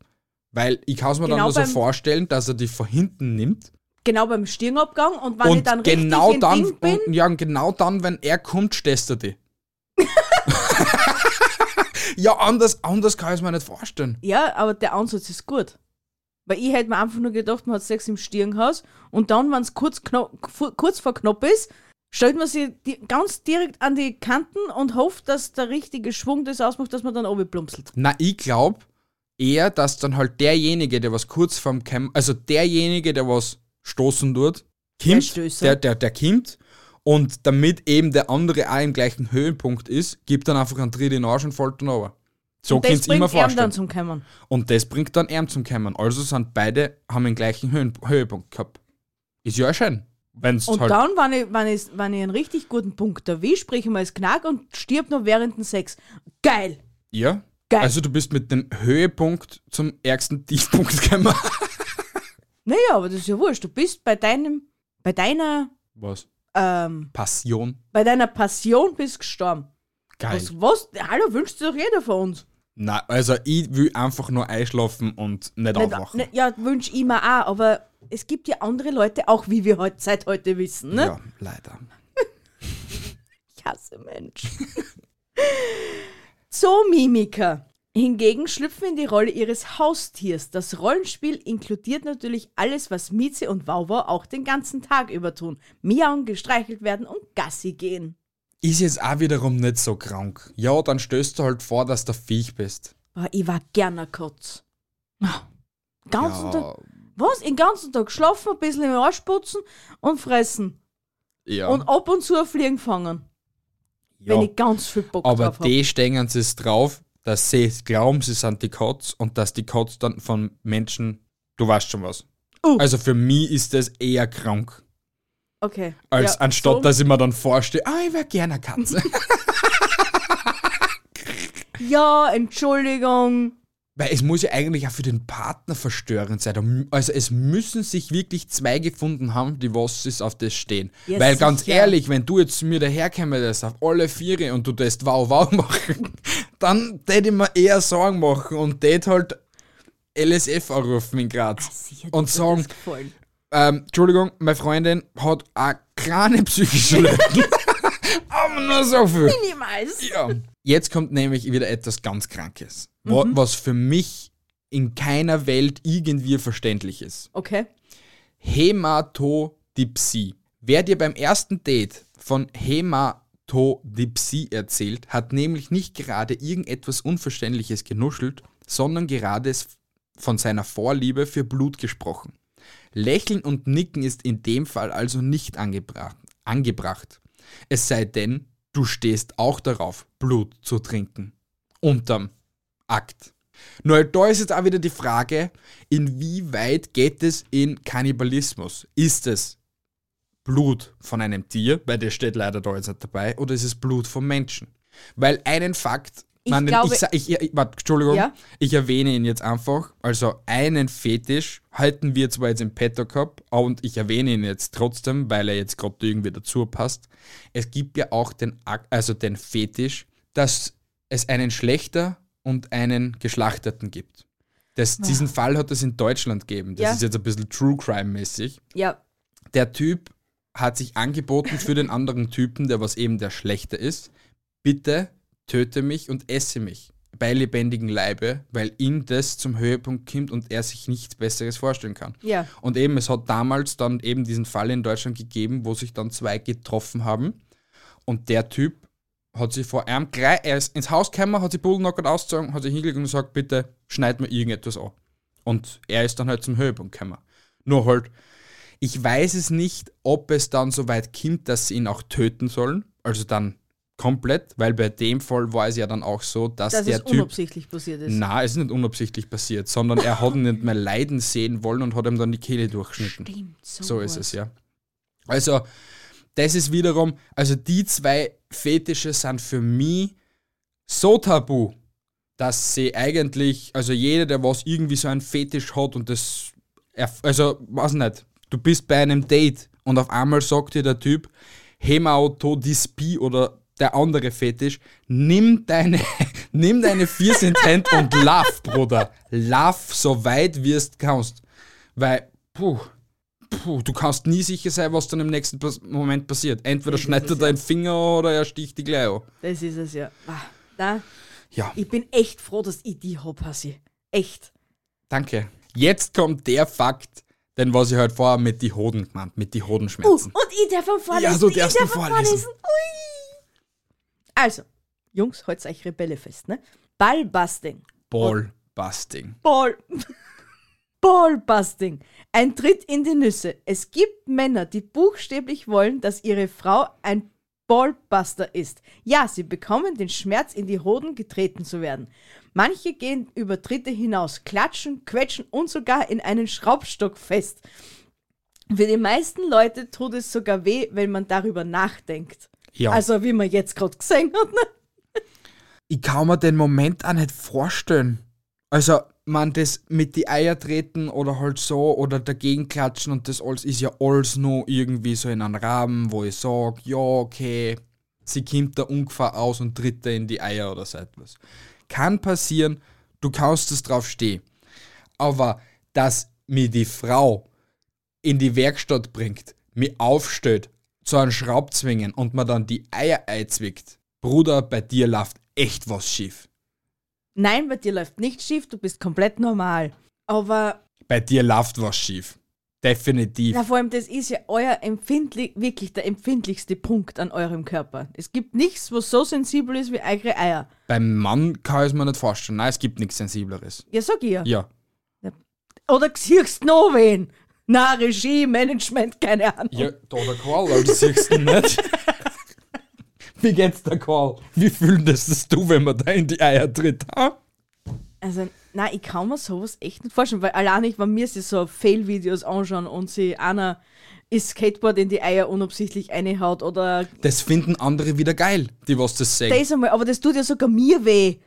Weil ich kann es mir dann Genau nur so vorstellen, dass er die von hinten nimmt Genau beim Stirnabgang und wenn ich und dann genau richtig dann, Ding bin, und, ja, und genau dann, wenn er kommt, stehst du die. ja, anders, anders kann ich es mir nicht vorstellen. Ja, aber der Ansatz ist gut. Weil ich hätte mir einfach nur gedacht, man hat Sex im Stirnhaus und dann, wenn es kurz, kurz vor knapp ist, stellt man sich die, ganz direkt an die Kanten und hofft, dass der richtige Schwung das ausmacht, dass man dann oben plumpselt. Na, ich glaube eher, dass dann halt derjenige, der was kurz vorm Cam, also derjenige, der was stoßen kommt, Stößer. der, der, der kommt und damit eben der andere auch im gleichen Höhepunkt ist, gibt dann einfach einen Tritt in den Arsch und fällt dann runter. So und kannst das du immer vorstellen. dann zum Kommen. Und das bringt dann ihm zum Kommen. Also sind beide, haben den gleichen Höhen, Höhepunkt gehabt. Ist ja auch schön. Wenn's Und halt, dann, wenn ich, wenn, ich, wenn ich einen richtig guten Punkt erwische, sprich ich mal das Knack und stirb noch während dem Sex. Geil! ja. Geil. Also du bist mit dem Höhepunkt zum ärgsten Tiefpunkt gekommen. Naja, aber das ist ja wurscht. Du bist bei deinem, bei deiner, Was? ähm, Passion. bei deiner Passion bist gestorben. Geil. Was, was? Hallo, wünscht sich doch jeder von uns. Na, also ich will einfach nur einschlafen und nicht, Nicht, aufwachen. nicht, ja, wünsch ich mir auch, aber es gibt ja andere Leute, auch wie wir heute, seit heute wissen, ne? Ja, leider. Ich hasse Menschen. Zoomimiker hingegen schlüpfen in die Rolle ihres Haustiers. Das Rollenspiel inkludiert natürlich alles, was Mieze und Wauwau auch den ganzen Tag über tun. Miauen, gestreichelt werden und Gassi gehen. Ist jetzt auch wiederum nicht so krank. Ja, dann stößt du halt vor, dass du Viech bist. Boah, ich war gerne Kotz. Ah, Ganzen Tag, Ja, was? Den ganzen Tag schlafen, ein bisschen im Arsch putzen und fressen. ja. Und ab und zu ein Fliegen fangen. ja. Wenn ich ganz viel Bock Aber drauf hab. die stehen sie drauf, dass sie glauben, sie sind die Kotz und dass die Kotz dann von Menschen, du weißt schon was. Uh. Also für mich ist das eher krank, Okay. als ja, anstatt so- dass ich mir dann vorstelle, ah, ich wäre gerne eine Katze. Ja, Entschuldigung. Weil es muss ja eigentlich auch für den Partner verstörend sein. Also es müssen sich wirklich zwei gefunden haben, die was ist auf das stehen. Ja, Weil ganz sicher. ehrlich, wenn du jetzt zu mir daherkommst auf alle Viere und du das wow wow machen, dann tät ich mir eher Sorgen machen und tät halt LSF anrufen in Graz. Sicher, und dir sagen, ähm, Entschuldigung, meine Freundin hat eine kleine psychische Lücken. Aber nur so viel. Niemals. Ja. Jetzt kommt nämlich wieder etwas ganz Krankes, wa- was für mich in keiner Welt irgendwie verständlich ist. Okay. Hämatodipsie. Wer dir beim ersten Date von Hämatodipsie erzählt, hat nämlich nicht gerade irgendetwas Unverständliches genuschelt, sondern gerade von seiner Vorliebe für Blut gesprochen. Lächeln und Nicken ist in dem Fall also nicht angebracht. angebracht. Es sei denn, du stehst auch darauf, Blut zu trinken. Unterm Akt. Nur da ist jetzt auch wieder die Frage, inwieweit geht es in Kannibalismus? Ist es Blut von einem Tier, weil das steht leider da jetzt nicht dabei, oder ist es Blut vom Menschen? Weil einen Fakt Ich Nein, glaube- ich, ich, ich, warte, Entschuldigung, Ja? ich erwähne ihn jetzt einfach. Also einen Fetisch halten wir zwar jetzt im Petto und ich erwähne ihn jetzt trotzdem, weil er jetzt gerade irgendwie dazu passt. Es gibt ja auch den, also den Fetisch, dass es einen Schlechter und einen Geschlachteten gibt. Das, diesen Fall hat es in Deutschland gegeben. Das Ja. ist jetzt ein bisschen True Crime-mäßig. Ja, Der Typ hat sich angeboten für den anderen Typen, der was eben der Schlechte ist. Bitte töte mich und esse mich bei lebendigem Leibe, weil ihn das zum Höhepunkt kommt und er sich nichts Besseres vorstellen kann. ja. Und eben, es hat damals dann eben diesen Fall in Deutschland gegeben, wo sich dann zwei getroffen haben und der Typ hat sich vor einem gleich, er ist ins Haus gekommen, hat sich Bullknockert ausgezogen, hat sich hingelegt und gesagt, bitte schneid mir irgendetwas an. Und er ist dann halt zum Höhepunkt gekommen. Nur halt, ich weiß es nicht, ob es dann so weit kommt, dass sie ihn auch töten sollen. Also dann komplett, weil bei dem Fall war es ja dann auch so, dass Dass der es Typ unabsichtlich passiert ist. na, es ist nicht unabsichtlich passiert, sondern er hat ihn nicht mehr leiden sehen wollen und hat ihm dann die Kehle durchgeschnitten. Stimmt, so, So ist es, ja. Also, das ist wiederum, also die zwei Fetische sind für mich so tabu, dass sie eigentlich, also jeder, der was irgendwie so einen Fetisch hat und das, also, weiß nicht, du bist bei einem Date und auf einmal sagt dir der Typ, Hämautodyspi oder der andere Fetisch, nimm deine, nimm deine Fiers in Hand und lauf, Bruder. Lauf so weit wie es kannst. Weil, puh, puh, du kannst nie sicher sein, was dann im nächsten Moment passiert. Entweder Das schneidet er es, ja. deinen Finger oder er sticht die gleich an. Das ist es ja. Ah, Da, Ja, ich bin echt froh, dass ich die hab, Hassi. Echt. danke. Jetzt kommt der Fakt, den was ich halt vorher mit die Hoden gemeint, mit die Uh, Hodenschmerzen. und ich darf am vorlesen. Ja, du ich darfst darf ihn am vorlesen. Ui. Also, Jungs, halt's euch Rebelle fest, ne? Ballbusting. Ballbusting. Ball. Ballbusting. Ein Tritt in die Nüsse. Es gibt Männer, die buchstäblich wollen, dass ihre Frau ein Ballbuster ist. Ja, sie bekommen den Schmerz, in die Hoden getreten zu werden. Manche gehen über Tritte hinaus, klatschen, quetschen und sogar in einen Schraubstock fest. Für die meisten Leute tut es sogar weh, wenn man darüber nachdenkt. Ja. Also, wie man jetzt gerade gesehen hat. Ne? ich kann mir den Moment auch nicht vorstellen. Also, man, das mit die Eier treten oder halt so oder dagegen klatschen und das alles ist ja alles nur irgendwie so in einem Rahmen, wo ich sage, ja, okay, sie kommt da ungefähr aus und tritt da in die Eier oder so etwas. Kann passieren, du kannst es drauf stehen. Aber dass mir die Frau in die Werkstatt bringt, mir aufstellt, zu einem Schraubzwingen und man dann die Eier einzwickt, Bruder, bei dir läuft echt was schief. Nein, bei dir läuft nicht schief, du bist komplett normal. Aber Bei dir läuft was schief. Definitiv. Na, vor allem, das ist ja euer empfindlich, wirklich der empfindlichste Punkt an eurem Körper. Es gibt nichts, was so sensibel ist wie eure Eier. Beim Mann kann ich es mir nicht vorstellen. Nein, es gibt nichts Sensibleres. Ja, sag ich ja. Ja. Oder siehst noch wen? Na, Regie, Management, keine Ahnung. Ja, da der Karl, weil du siehst ihn nicht. Wie geht's der Karl? Wie fühlt das das du, wenn man da in die Eier tritt? Ha? Also, nein, ich kann mir sowas echt nicht vorstellen, weil allein ich, wenn mir sie so Fail-Videos anschauen und sie einer ist Skateboard in die Eier unabsichtlich reinhaut oder Das finden andere wieder geil, die was das sehen. das einmal, aber das tut ja sogar mir weh.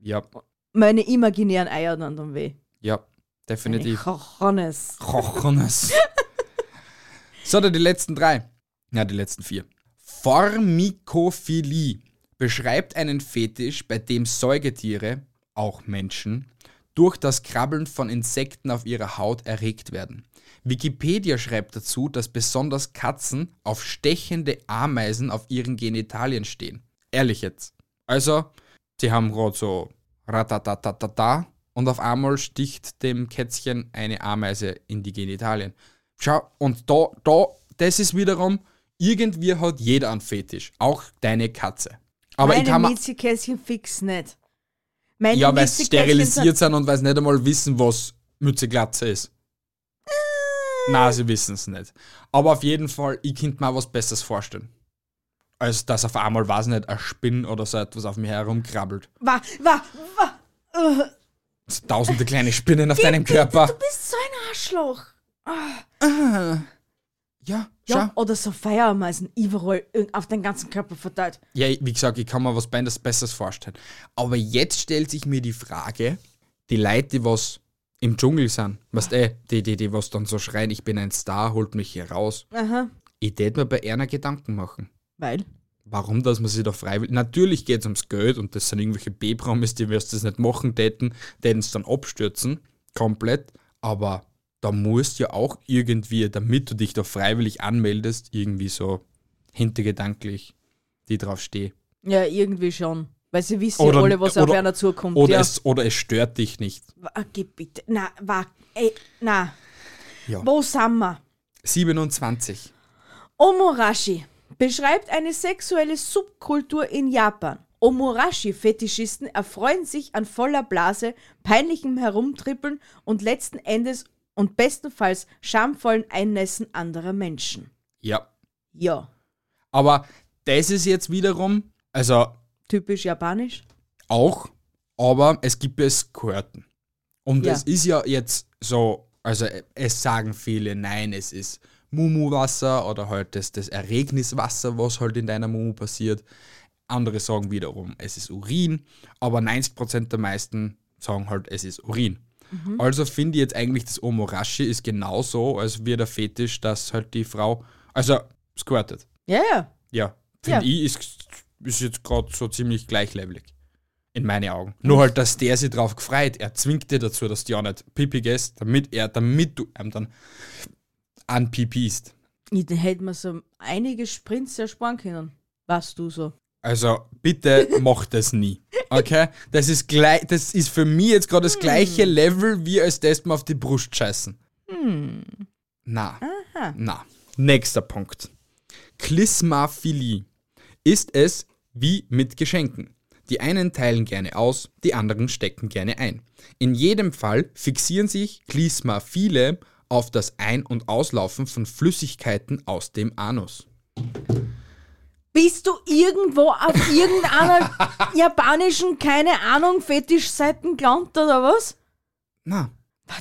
ja, Meine imaginären Eier dann, dann weh. ja, definitiv. Johannes. Kochones. so, dann die letzten drei. Ja, die letzten vier. Formikophilie beschreibt einen Fetisch, bei dem Säugetiere, auch Menschen, durch das Krabbeln von Insekten auf ihrer Haut erregt werden. Wikipedia schreibt dazu, dass besonders Katzen auf stechende Ameisen auf ihren Genitalien stehen. Ehrlich jetzt. Also, sie haben gerade so ratatatatata und auf einmal sticht dem Kätzchen eine Ameise in die Genitalien. Schau, und da, da, das ist wiederum, irgendwie hat jeder einen Fetisch, auch deine Katze. Aber ich Meine kann mir, Mietzikäschen fix nicht. Meine ja, weil sie sterilisiert sind und weil sie nicht einmal wissen, was Mützeglatze ist. Na, sie wissen es nicht. Aber auf jeden Fall, ich könnte mir was Besseres vorstellen. Als dass auf einmal, weiß nicht, ein Spinn oder so etwas auf mir herumkrabbelt. Wa, wa, wa. Uh, tausende kleine Spinnen auf deinem Körper. du bist so ein Arschloch. Ja, Ja, Schau. oder so Feuerameisen überall auf den ganzen Körper verteilt. Ja, wie gesagt, ich kann mir was Beides Besseres vorstellen. Aber jetzt stellt sich mir die Frage, die Leute, die was im Dschungel sind, weißt du, die, die, die was dann so schreien, ich bin ein Star, holt mich hier raus. Aha. Ich tät mir bei einer Gedanken machen. Weil? Warum, dass man sich da freiwillig. Natürlich geht es ums Geld und das sind irgendwelche B-Promis, die wirst das nicht machen täten, täten es dann abstürzen, komplett. Aber da musst ja auch irgendwie, damit du dich da freiwillig anmeldest, irgendwie so hintergedanklich die drauf stehen. Ja, irgendwie schon. Weil sie wissen Oder- ja alle, was auf oder- einer zukommt. Oder, ja. es, oder es stört dich nicht. Wa- Geh bitte. Na, wa, ey, na. Ja. Wo sind wir? 27. Omorashi beschreibt eine sexuelle Subkultur in Japan. Omorashi-Fetischisten erfreuen sich an voller Blase, peinlichem Herumtrippeln und letzten Endes und bestenfalls schamvollen Einnässen anderer Menschen. Ja. Ja, Aber das ist jetzt wiederum, also typisch japanisch. auch, aber es gibt Eskorten. Und Ja. es ist ja jetzt so, also es sagen viele, nein, es ist Mumu-Wasser oder halt das, das Erregniswasser, was halt in deiner Mumu passiert. Andere sagen wiederum, es ist Urin, aber 90% der meisten sagen halt, es ist Urin. Also finde ich jetzt eigentlich, das Omorashi ist genauso, als wie der Fetisch, dass halt die Frau, also squirtet. Ja, ja. Ja, finde Ja. ich, ist, ist jetzt gerade so ziemlich gleichlevelig. In meinen Augen. Nur halt, dass der sich drauf gefreut. Er zwingt dir dazu, dass du ja nicht Pipi gehst, damit er, damit du ihm dann anpipist. Ich hätte mir so einige Sprints ersparen können. Was du so. Also bitte mach das nie. Okay? Das ist gleich, das ist für mich jetzt gerade das gleiche Level, wie als das mal auf die Brust scheißen. Na. Na. Nächster Punkt. Klismaphilie ist es wie mit Geschenken. Die einen teilen gerne aus, die anderen stecken gerne ein. In jedem Fall fixieren sich Klismaphile auf das Ein- und Auslaufen von Flüssigkeiten aus dem Anus. Bist du irgendwo auf irgendeiner japanischen, keine Ahnung, Fetischseiten gelandet oder was? Na,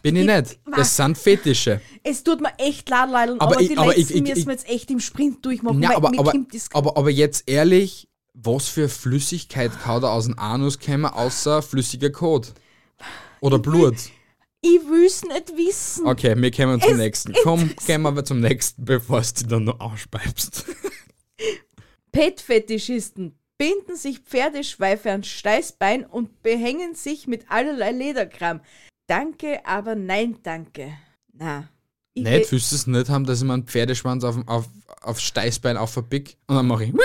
bin ich nicht. was? Das sind Fetische. Es tut mir echt leid, Leute, Aber aber, ich- die aber ich- letzten ich- müssen ich- wir jetzt echt im Sprint durchmachen, weil aber, aber, aber, aber jetzt ehrlich, was für Flüssigkeit kann da aus dem Anus kommen, außer flüssiger Kot? Oder Blut? Ich will's nicht wissen. Okay, wir kommen zum Es nächsten. Komm, gehen wir aber zum nächsten, bevor du dich dann noch ausspeibst. Pet-Fetischisten binden sich Pferdeschweife ans Steißbein und behängen sich mit allerlei Lederkram. Danke, aber nein, danke. Na. Ich Nicht, will- willst du es nicht haben, dass ich mir einen Pferdeschwanz auf, auf, auf Steißbein aufverpick und dann mache ich.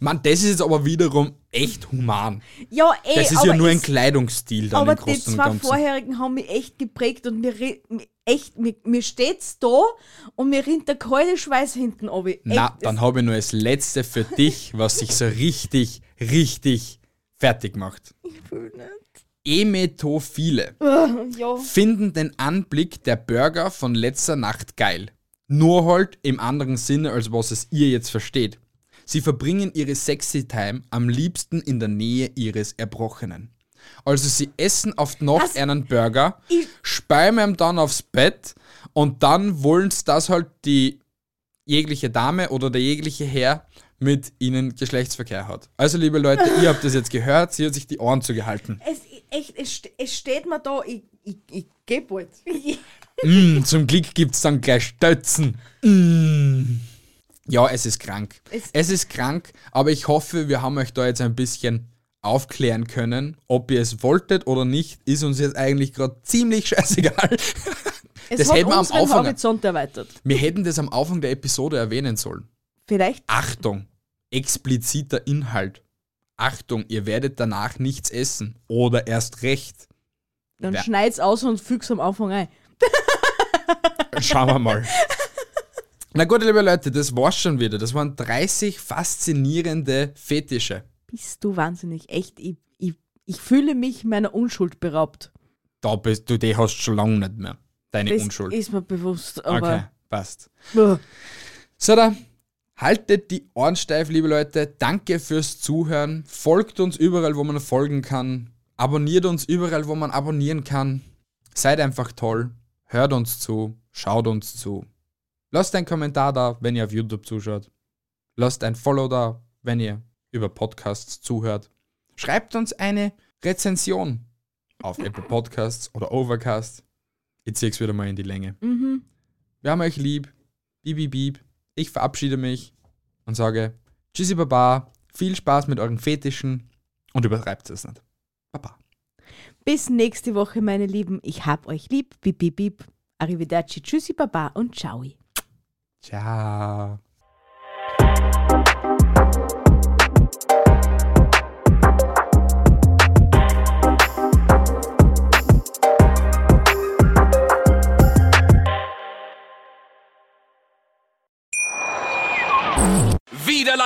Mann, das ist jetzt aber wiederum echt human. ja, ey, Das ist ja nur ein Kleidungsstil dann Aber im die Großen und zwei vorherigen haben mich echt geprägt und mir, mir echt, mir, mir steht's da und mir rinnt der kalte Schweiß hinten ab. Na, dann habe ich nur das Letzte für dich, was sich so richtig, richtig fertig macht. Ich will nicht. Emetophile Ja. finden den Anblick der Burger von letzter Nacht geil. Nur halt im anderen Sinne, als was es ihr jetzt versteht. Sie verbringen ihre Sexy Time am liebsten in der Nähe ihres Erbrochenen. Also sie essen die Nacht Was? einen Burger, speimen ihm dann aufs Bett und dann wollen sie, dass halt die jegliche Dame oder der jegliche Herr mit ihnen Geschlechtsverkehr hat. Also liebe Leute, ihr habt das jetzt gehört, sie hat sich die Ohren zugehalten. Es, echt, es, es steht mir da, ich, ich, ich geh bald. Mm, zum Glück gibt's dann gleich Stötzen. Mm. Ja, es ist krank. Es- Es, ist krank, aber ich hoffe, wir haben euch da jetzt ein bisschen aufklären können. Ob ihr es wolltet oder nicht, ist uns jetzt eigentlich gerade ziemlich scheißegal. Es Das hat hätten wir am Anfang- Horizont erweitert. Wir hätten das am Anfang der Episode erwähnen sollen. Vielleicht Achtung, expliziter Inhalt. Achtung, ihr werdet danach nichts essen. Oder erst recht. dann schneid's aus und füg's am Anfang ein. Schauen wir mal. Na gut, liebe Leute, das war's schon wieder. Das waren 30 faszinierende Fetische. Bist du wahnsinnig, echt. Ich, ich, ich fühle mich meiner Unschuld beraubt. Da bist du, die hast schon lange nicht mehr. Deine Das Unschuld. ist mir bewusst, okay, aber. passt. Uah. So, da. Haltet die Ohren steif, liebe Leute. Danke fürs Zuhören. Folgt uns überall, wo man folgen kann. Abonniert uns überall, wo man abonnieren kann. Seid einfach toll. Hört uns zu. Schaut uns zu. Lasst einen Kommentar da, wenn ihr auf YouTube zuschaut. Lasst ein Follow da, wenn ihr über Podcasts zuhört. Schreibt uns eine Rezension auf Apple Podcasts oder Overcast. Ich zieh's wieder mal in die Länge. Mhm. Wir haben euch lieb. Bibi bieb. Ich verabschiede mich und sage Tschüssi Baba. Viel Spaß mit euren Fetischen und übertreibt es nicht. Baba. Bis nächste Woche, meine Lieben. Ich hab euch lieb. Bip, bip, bip. Arrivederci, tschüssi, baba und ciao. Ciao.